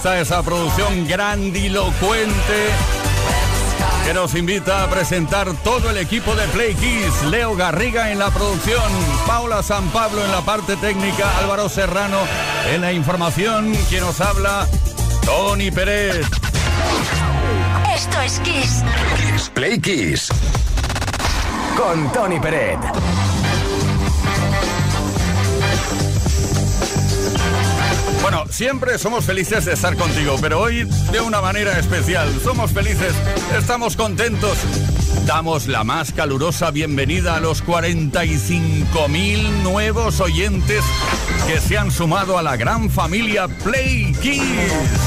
Está esa producción grandilocuente que nos invita a presentar todo el equipo de Play Kiss. Leo Garriga en la producción, Paula San Pablo en la parte técnica, Álvaro Serrano en la información, quien nos habla, Tony Pérez. Esto es Kiss. Play Kiss. Con Tony Pérez. Bueno, siempre somos felices de estar contigo, pero hoy de una manera especial. Somos felices, estamos contentos. Damos la más calurosa bienvenida a los 45.000 nuevos oyentes que se han sumado a la gran familia Play Kids.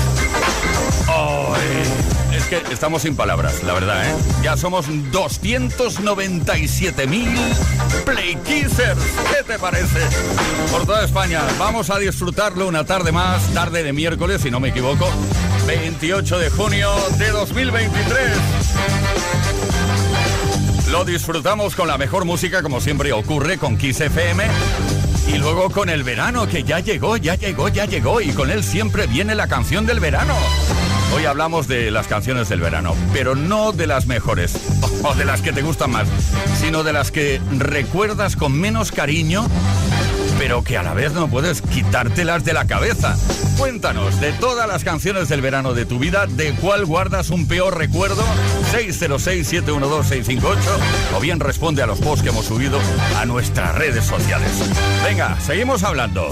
Que estamos sin palabras, la verdad, ¿eh? Ya somos 297.000 Play Kissers. ¿Qué te parece? Por toda España. Vamos a disfrutarlo una tarde más, tarde de miércoles, si no me equivoco, 28 de junio de 2023. Lo disfrutamos con la mejor música, como siempre ocurre con Kiss FM. Y luego con el verano, que ya llegó, ya llegó, ya llegó. Y con él siempre viene la canción del verano. Hoy hablamos de las canciones del verano, pero no de las mejores, o de las que te gustan más, sino de las que recuerdas con menos cariño pero que a la vez no puedes quitártelas de la cabeza. Cuéntanos de todas las canciones del verano de tu vida, de cuál guardas un peor recuerdo, 606-712-658, o bien responde a los posts que hemos subido a nuestras redes sociales. Venga, seguimos hablando.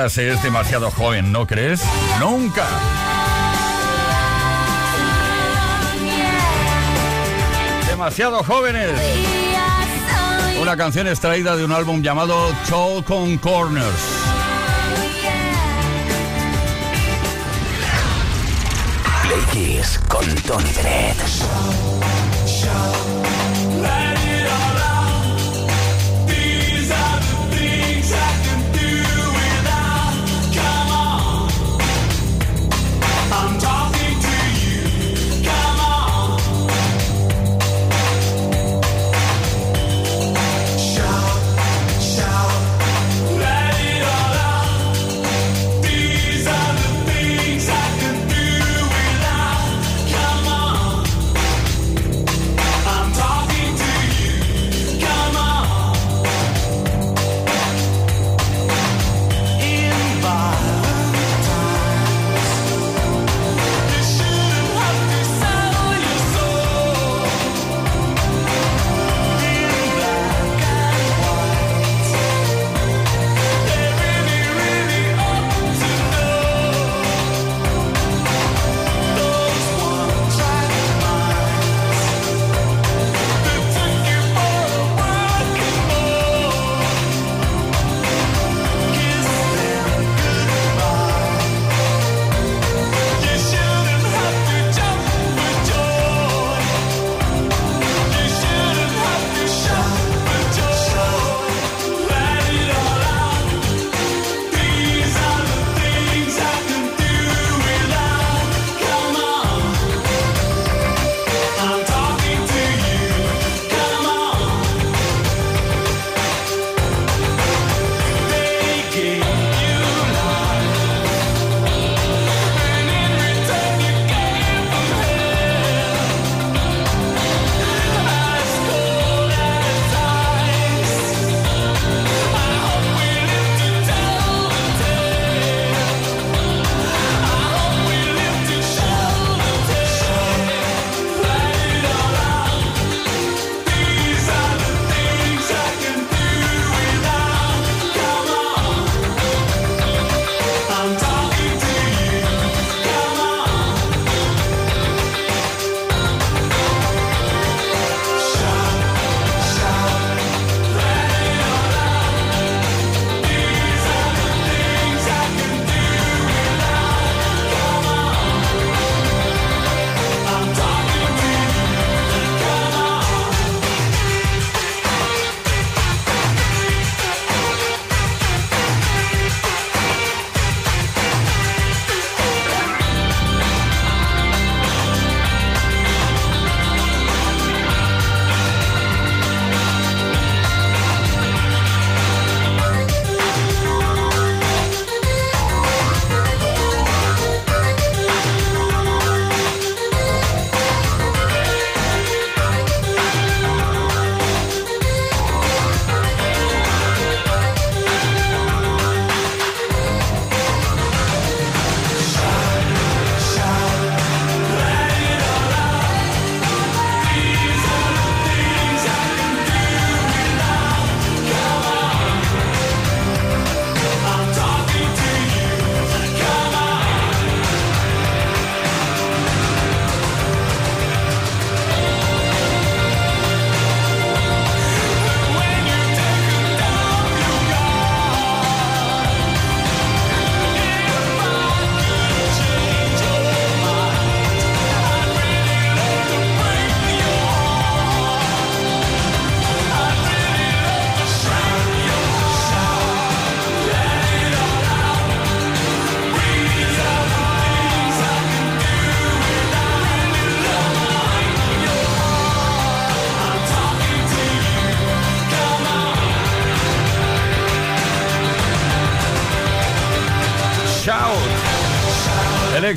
Nunca se es demasiado joven, ¿no crees? Nunca. Demasiado jóvenes. Una canción extraída de un álbum llamado Talk on Corners. Play con Tony I'm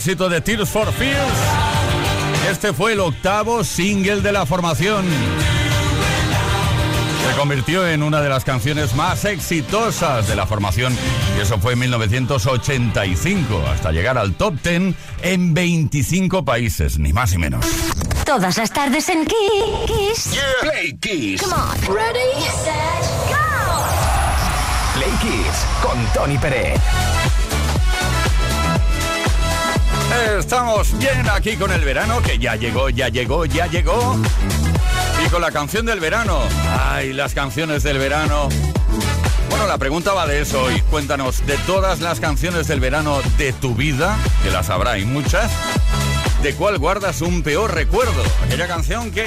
éxito de Tears for Fears. Este fue el octavo single de la formación. Se convirtió en una de las canciones más exitosas de la formación y eso fue en 1985, hasta llegar al top 10 en 25 países, ni más ni menos. Todas las tardes en Kiss. Play Kiss. Come on. Ready, set, go. Play Kiss con Tony Pérez. Estamos bien aquí con el verano, que ya llegó, ya llegó, ya llegó. Y con la canción del verano. Ay, las canciones del verano. Bueno, la pregunta va de eso hoy. Cuéntanos, de todas las canciones del verano de tu vida, que las habrá y muchas, ¿de cuál guardas un peor recuerdo? Aquella canción que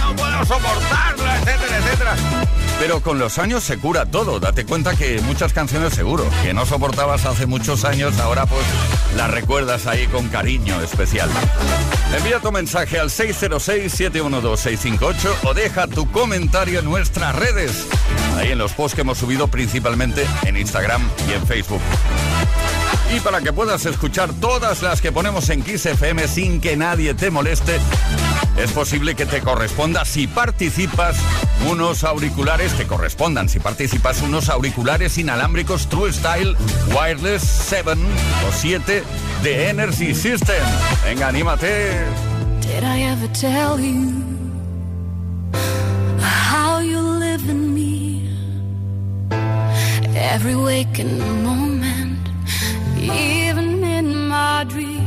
no puedo soportarla, etcétera. Pero con los años se cura todo. Date cuenta que muchas canciones seguro que no soportabas hace muchos años, ahora pues las recuerdas ahí con cariño especial. Envía tu mensaje al 606-712-658 o deja tu comentario en nuestras redes. Ahí en los posts que hemos subido principalmente en Instagram y en Facebook. Y para que puedas escuchar todas las que ponemos en Kiss FM sin que nadie te moleste, es posible que te corresponda si participas unos auriculares, te correspondan si participas unos auriculares inalámbricos True Style Wireless 7 o 7 de Energy System. Venga, anímate. Did I ever tell you how you live in me? Every waking moment, even in my dreams.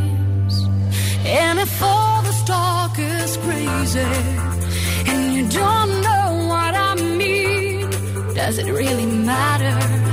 Crazy and you don't know what I mean, does it really matter?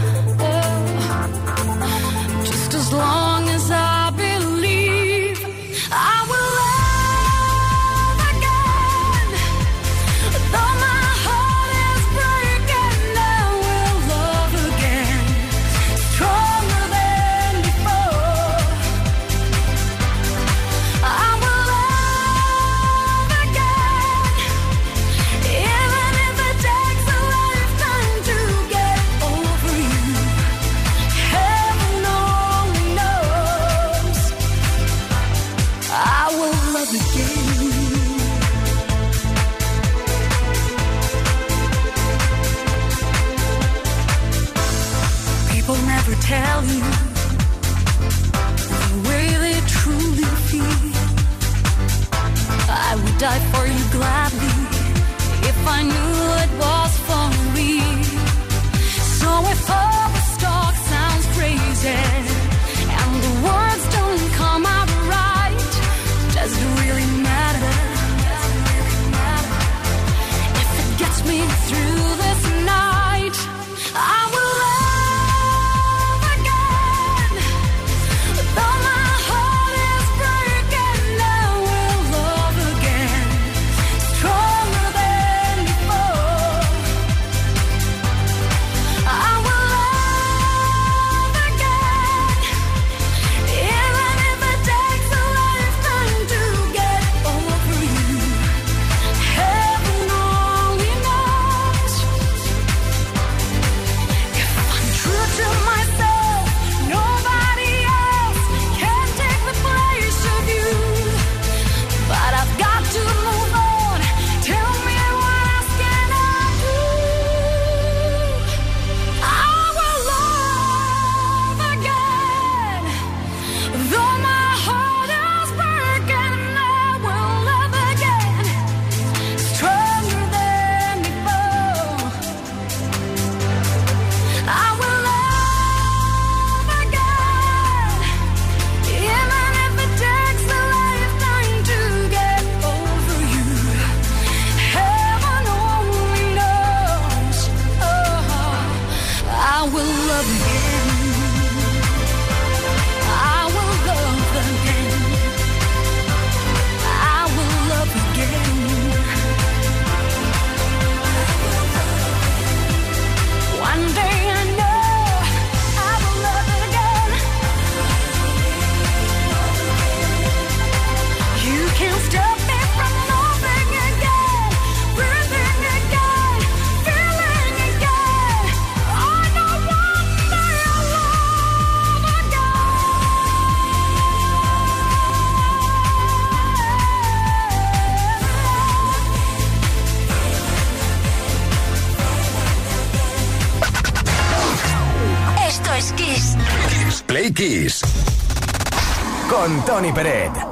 Tony Peret.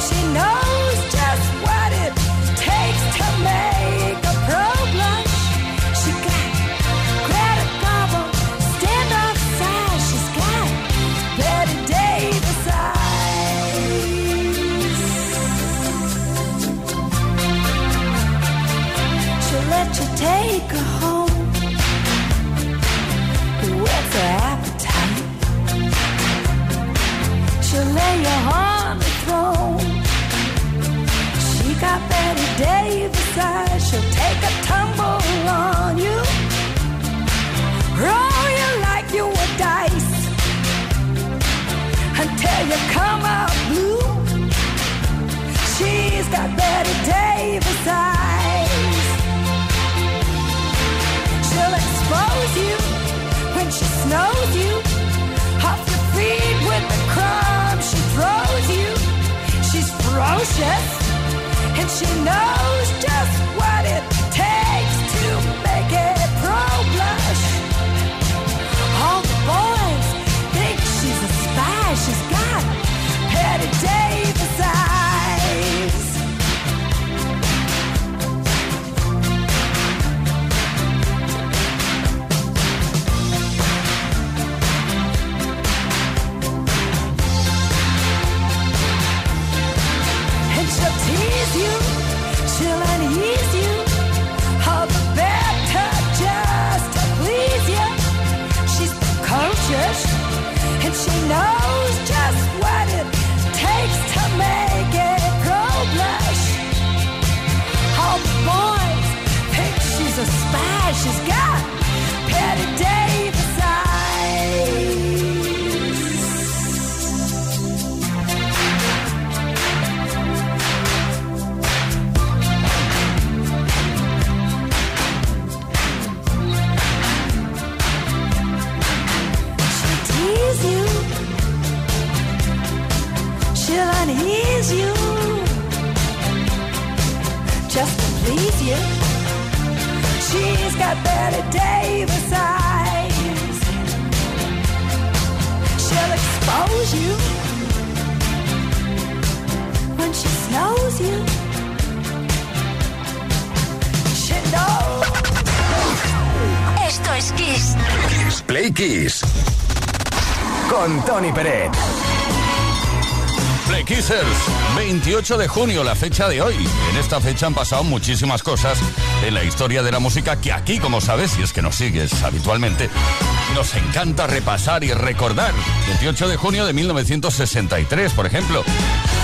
She knows got Betty Davis eyes. She'll expose you when she you. Off your feet with the crumbs she throws you. She's ferocious and she knows just what she knows just what it takes to make it pro. All the boys think she's a spy. She's got Patty Davis got Betty Davis eyes. She'll expose you. When she snows you. She knows. Esto es Kiss. Kiss Play Kiss. Con Tony Peret. Play Kissers, 28 de junio, la fecha de hoy. En esta fecha han pasado muchísimas cosas en la historia de la música que aquí, como sabes, si es que nos sigues habitualmente, nos encanta repasar y recordar. 28 de junio de 1963, por ejemplo.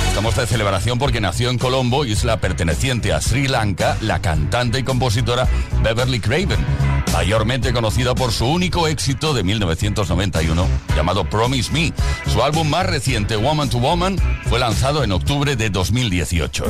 Estamos de celebración porque nació en Colombo, isla perteneciente a Sri Lanka, la cantante y compositora Beverly Craven, mayormente conocida por su único éxito de 1991 llamado Promise Me. Su álbum más reciente, Woman to Woman, fue lanzado en octubre de 2018.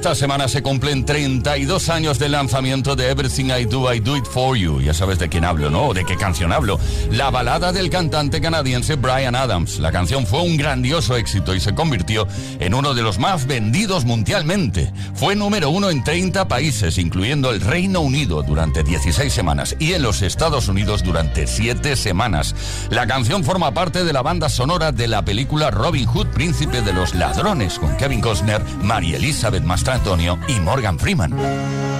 Esta semana se cumplen 32 años del lanzamiento de Everything I Do, I Do It For You. Ya sabes de quién hablo, ¿no? de qué canción hablo. La balada del cantante canadiense Brian Adams. La canción fue un grandioso éxito y se convirtió en uno de los más vendidos mundialmente. Fue número uno en 30 países, incluyendo el Reino Unido, durante 16 semanas y en los Estados Unidos durante 7 semanas. La canción forma parte de la banda sonora de la película Robin Hood, Príncipe de los Ladrones, con Kevin Costner, María Elizabeth Mastrantonio y Morgan Freeman.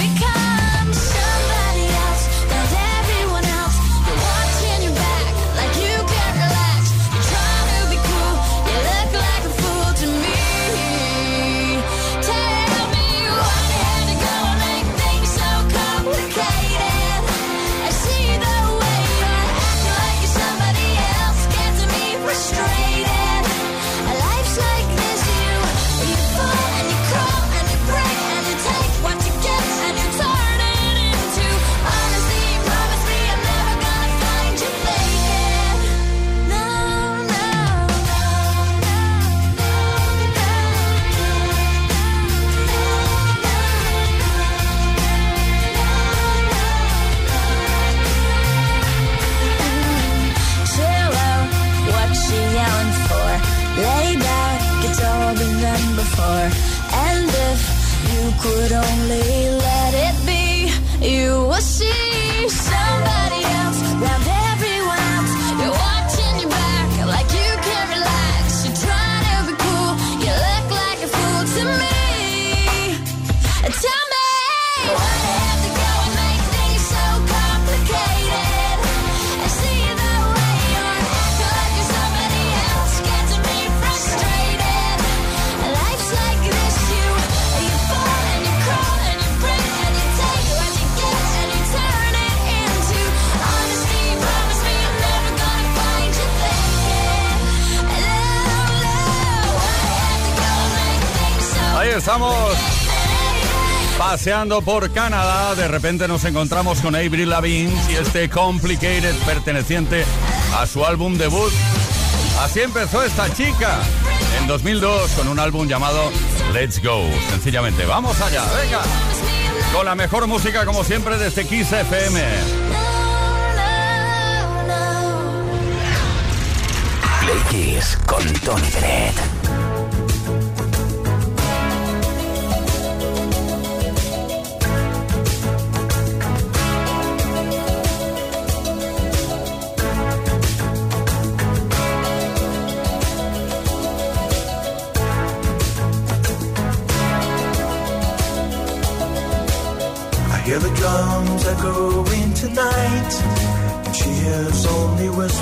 Paseando por Canadá, de repente nos encontramos con Avril Lavigne y este Complicated perteneciente a su álbum debut. Así empezó esta chica en 2002 con un álbum llamado Let's Go. Sencillamente, vamos allá, venga. Con la mejor música como siempre desde Kiss FM. Play con Tony Bennett.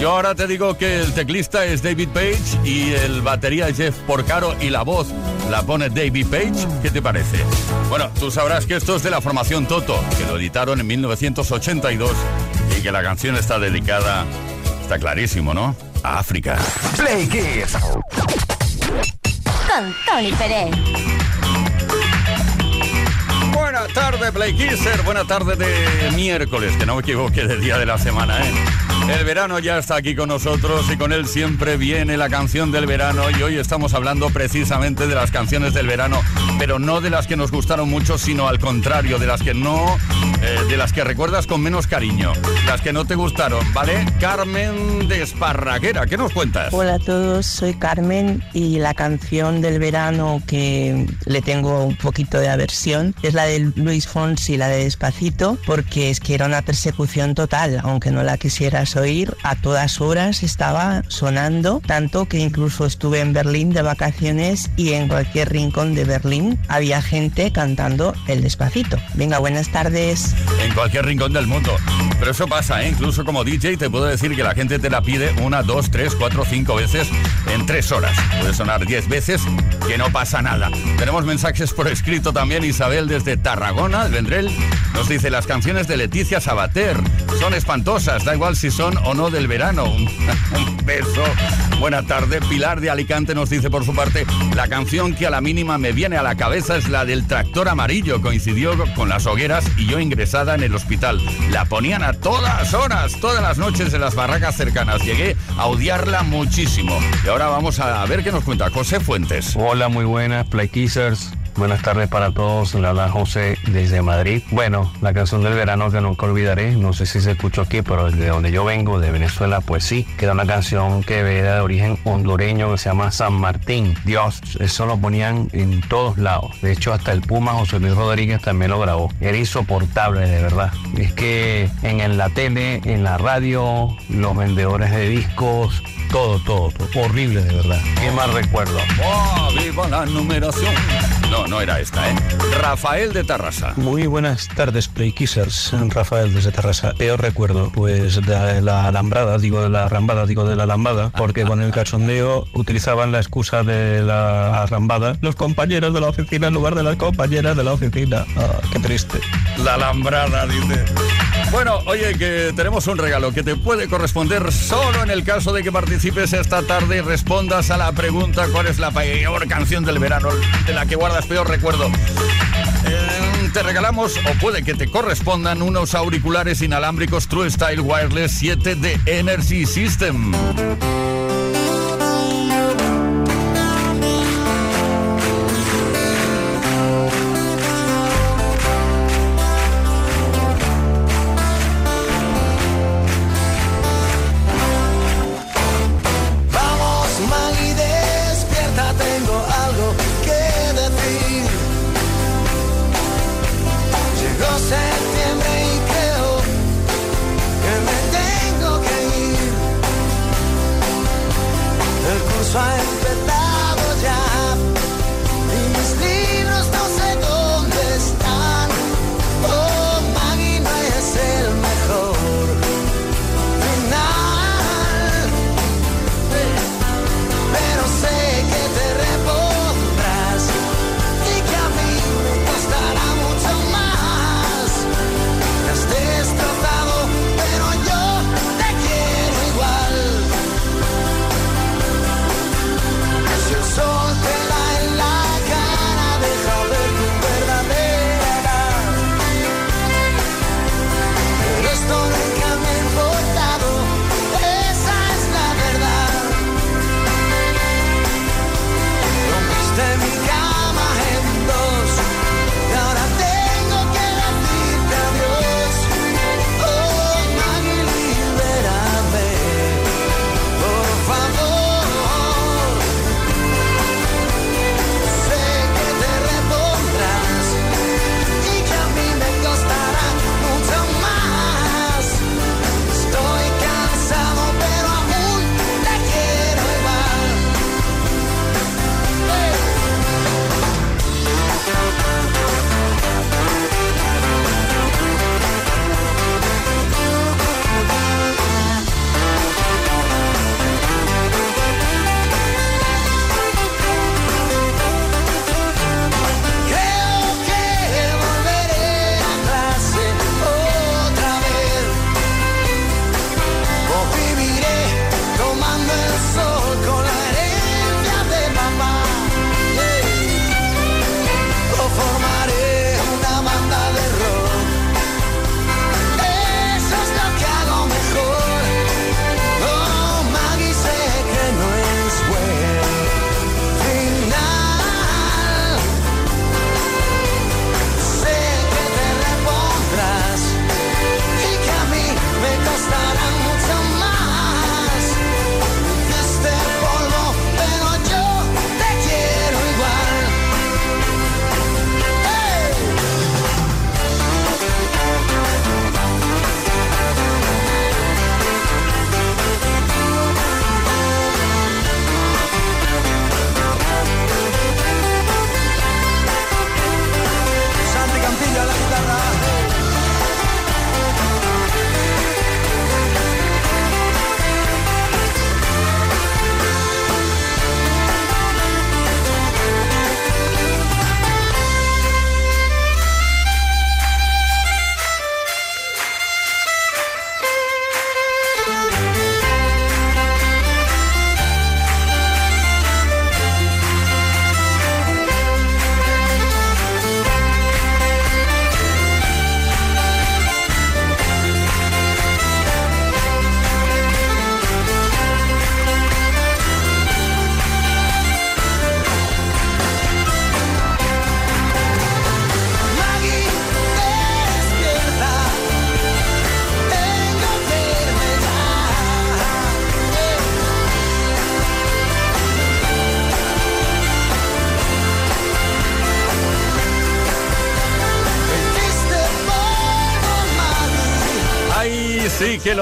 Yo ahora te digo que el teclista es David Page y el batería es Jeff Porcaro y la voz la pone David Page, ¿qué te parece? Bueno, tú sabrás que esto es de la formación Toto, que lo editaron en 1982 y que la canción está dedicada, está clarísimo, ¿no? A África. Play Kiss. Con Tony Pérez. Buena tarde, Play Kisser. Buena tarde de miércoles, que no me equivoque de día de la semana, ¿eh? El verano ya está aquí con nosotros y con él siempre viene la canción del verano y hoy estamos hablando precisamente de las canciones del verano, pero no de las que nos gustaron mucho, sino al contrario, de las que no, eh, de las que recuerdas con menos cariño, las que no te gustaron, ¿vale? Carmen de Esparraguera, ¿qué nos cuentas? Hola a todos, soy Carmen y la canción del verano que le tengo un poquito de aversión es la de Luis Fonsi, la de Despacito, porque es que era una persecución total, aunque no la quisieras oír, a todas horas estaba sonando, tanto que incluso estuve en Berlín de vacaciones y en cualquier rincón de Berlín había gente cantando el Despacito. Venga, buenas tardes. en cualquier rincón del mundo. Pero eso pasa, ¿eh? Incluso como DJ te puedo decir que la gente te la pide una, dos, tres, cuatro, cinco veces en tres horas. Puede sonar diez veces, que no pasa nada. Tenemos mensajes por escrito también. Isabel desde Tarragona, el nos dice las canciones de Leticia Sabater son espantosas, da igual si son o no del verano. Un, beso. Buena tarde. Pilar de Alicante nos dice por su parte, la canción que a la mínima me viene a la cabeza es la del tractor amarillo. Coincidió con las hogueras y yo ingresada en el hospital. La ponían a todas horas, todas las noches en las barracas cercanas. Llegué a odiarla muchísimo. Y ahora vamos a ver qué nos cuenta José Fuentes. Hola, muy buenas, Play Kissers. Buenas tardes para todos. Le habla José desde Madrid. Bueno, la canción del verano que nunca olvidaré. No sé si se escuchó aquí, pero de donde yo vengo, de Venezuela, pues sí. Queda una canción que era de origen hondureño que se llama San Martín. Dios, eso lo ponían en todos lados. De hecho, hasta el Puma José Luis Rodríguez también lo grabó. Era insoportable, de verdad. Es que en la tele, en la radio, los vendedores de discos, todo, todo, todo. Horrible de verdad. Qué mal recuerdo. ¡Oh, viva la numeración! No, no era esta, ¿eh? Rafael de Tarrasa. Muy buenas tardes, Play Kissers. Rafael desde Terrassa. Peor recuerdo, pues de la alambrada, digo de la rambada, digo de la lambada, porque con el cachondeo utilizaban la excusa de la rambada los compañeros de la oficina en lugar de las compañeras de la oficina. Ah, qué triste. La alambrada, dice. Bueno, oye, que tenemos un regalo que te puede corresponder solo en el caso de que participes esta tarde y respondas a la pregunta cuál es la peor canción del verano, de la que guardas peor recuerdo. Eh, te regalamos, o puede que te correspondan, unos auriculares inalámbricos True Style Wireless 7 de Energy System.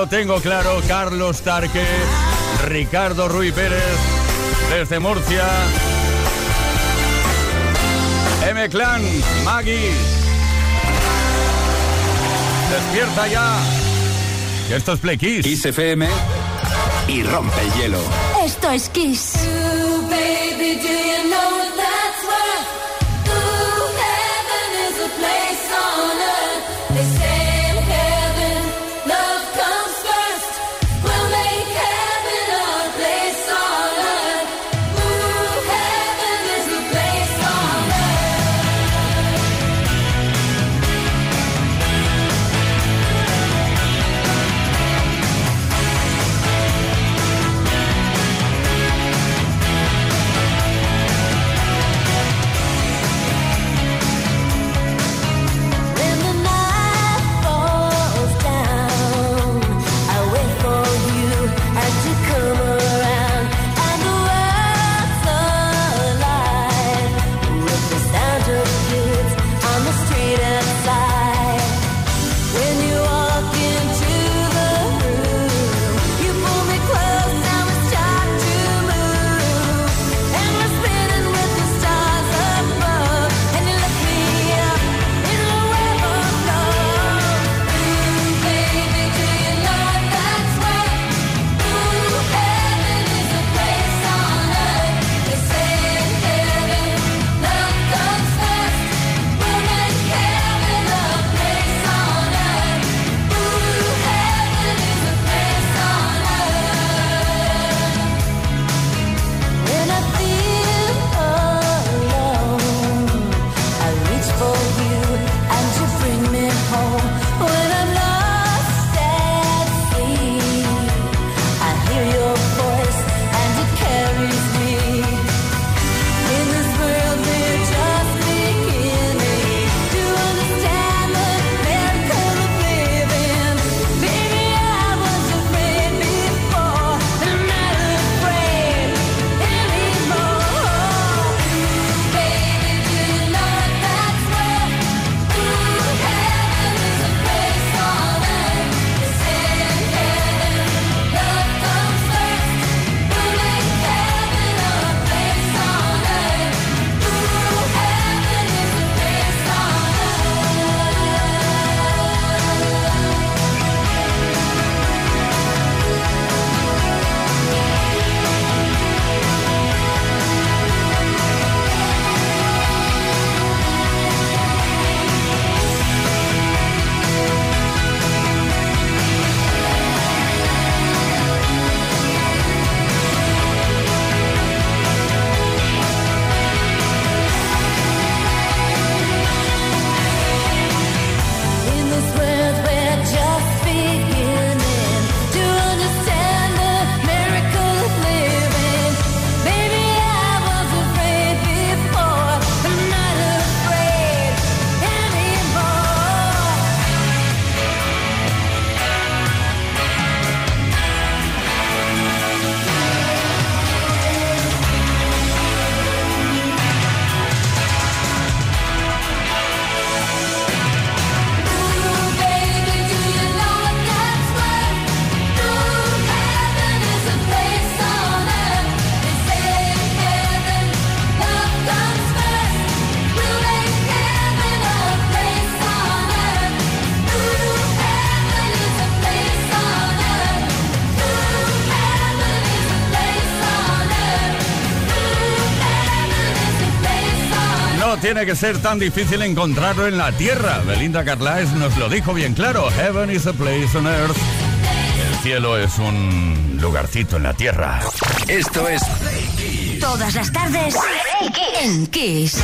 tengo claro, Carlos Tarque, Ricardo Ruy Pérez, desde Murcia, M Clan, Maggie, despierta ya, esto es Play Kiss. Kiss FM y rompe el hielo. Esto es Kiss. tiene que ser tan difícil encontrarlo en la tierra. Belinda Carlisle nos lo dijo bien claro. Heaven is a place on earth. El cielo es un lugarcito en la tierra. Esto es Todas las tardes en Kiss.